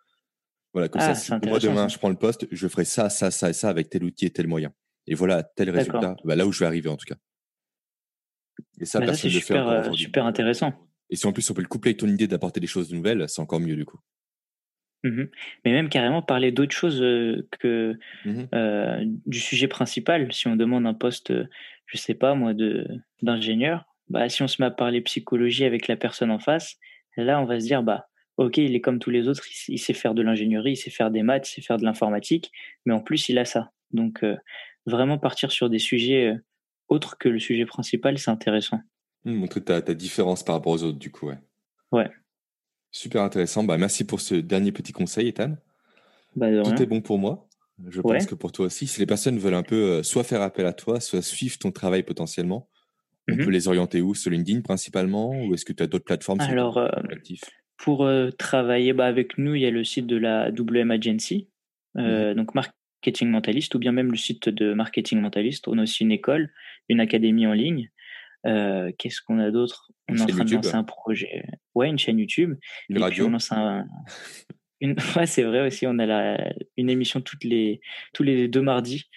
Voilà, comme ça, ah, si moi demain je prends le poste, je ferai ça, ça, ça et ça avec tel outil et tel moyen. Et voilà, tel résultat, bah, là où je vais arriver en tout cas. Et ça, bah, c'est super, euh, super intéressant. Et si en plus on peut le coupler avec ton idée d'apporter des choses nouvelles, c'est encore mieux du coup. Mmh Mais même carrément parler d'autres choses que mmh du sujet principal. Si on demande un poste, je sais pas moi, de d'ingénieur, bah si on se met à parler psychologie avec la personne en face, là on va se dire bah ok il est comme tous les autres, il, sait faire de l'ingénierie, il sait faire des maths, il sait faire de l'informatique, mais en plus il a ça. Donc vraiment partir sur des sujets autres que le sujet principal, c'est intéressant. Mmh, montrer ta, ta, différence par rapport aux autres, du coup, ouais. Ouais. Super intéressant. Bah, merci pour ce dernier petit conseil, Ethan. Bah, Tout est bon pour moi. Je pense que pour toi aussi. Si les personnes veulent un peu euh, soit faire appel à toi, soit suivre ton travail potentiellement, on mmh peut les orienter où? Sur LinkedIn principalement? Ou est-ce que tu as d'autres plateformes Alors, euh, pour euh, travailler bah, avec nous, il y a le site de la WM Agency, mmh donc Marketing Mentalist, ou bien même le site de Marketing Mentalist. On a aussi une école, une académie en ligne. Euh, qu'est-ce qu'on a d'autre? On est en train de lancer un projet. Ouais, une chaîne YouTube. Une radio. on lance un... une... Ouais, c'est vrai aussi. On a la... une émission toutes les... tous les deux mardis.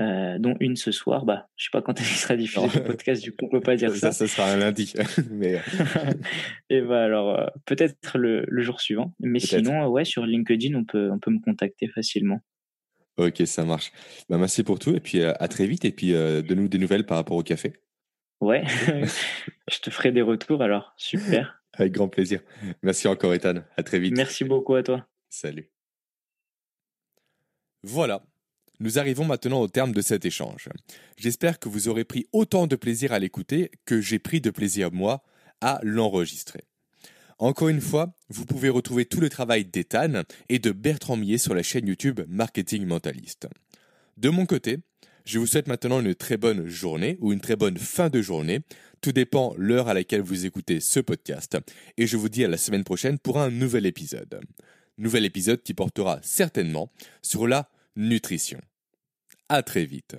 Euh, dont une ce soir. Bah, je sais pas quand il sera diffusé le podcast, du coup, on peut pas dire ça. Ça, sera un lundi. Mais... Euh. Et bah, alors, peut-être le, le, jour suivant. Mais sinon, ouais, sur LinkedIn, on peut, on peut me contacter facilement. Ok, ça marche. Bah, merci pour tout. Et puis, à très vite. Et puis, de nous des nouvelles par rapport au café. Ouais, je te ferai des retours alors. Super. Avec grand plaisir. Merci encore, Ethan. À très vite. Merci beaucoup à toi. Salut. Voilà. Nous arrivons maintenant au terme de cet échange. J'espère que vous aurez pris autant de plaisir à l'écouter que j'ai pris de plaisir, moi, à l'enregistrer. Encore une fois, vous pouvez retrouver tout le travail d'Ethan et de Bertrand Millet sur la chaîne YouTube Marketing Mentaliste. De mon côté, je vous souhaite maintenant une très bonne journée ou une très bonne fin de journée. Tout dépend l'heure à laquelle vous écoutez ce podcast. Et je vous dis à la semaine prochaine pour un nouvel épisode. Nouvel épisode qui portera certainement sur la nutrition. À très vite.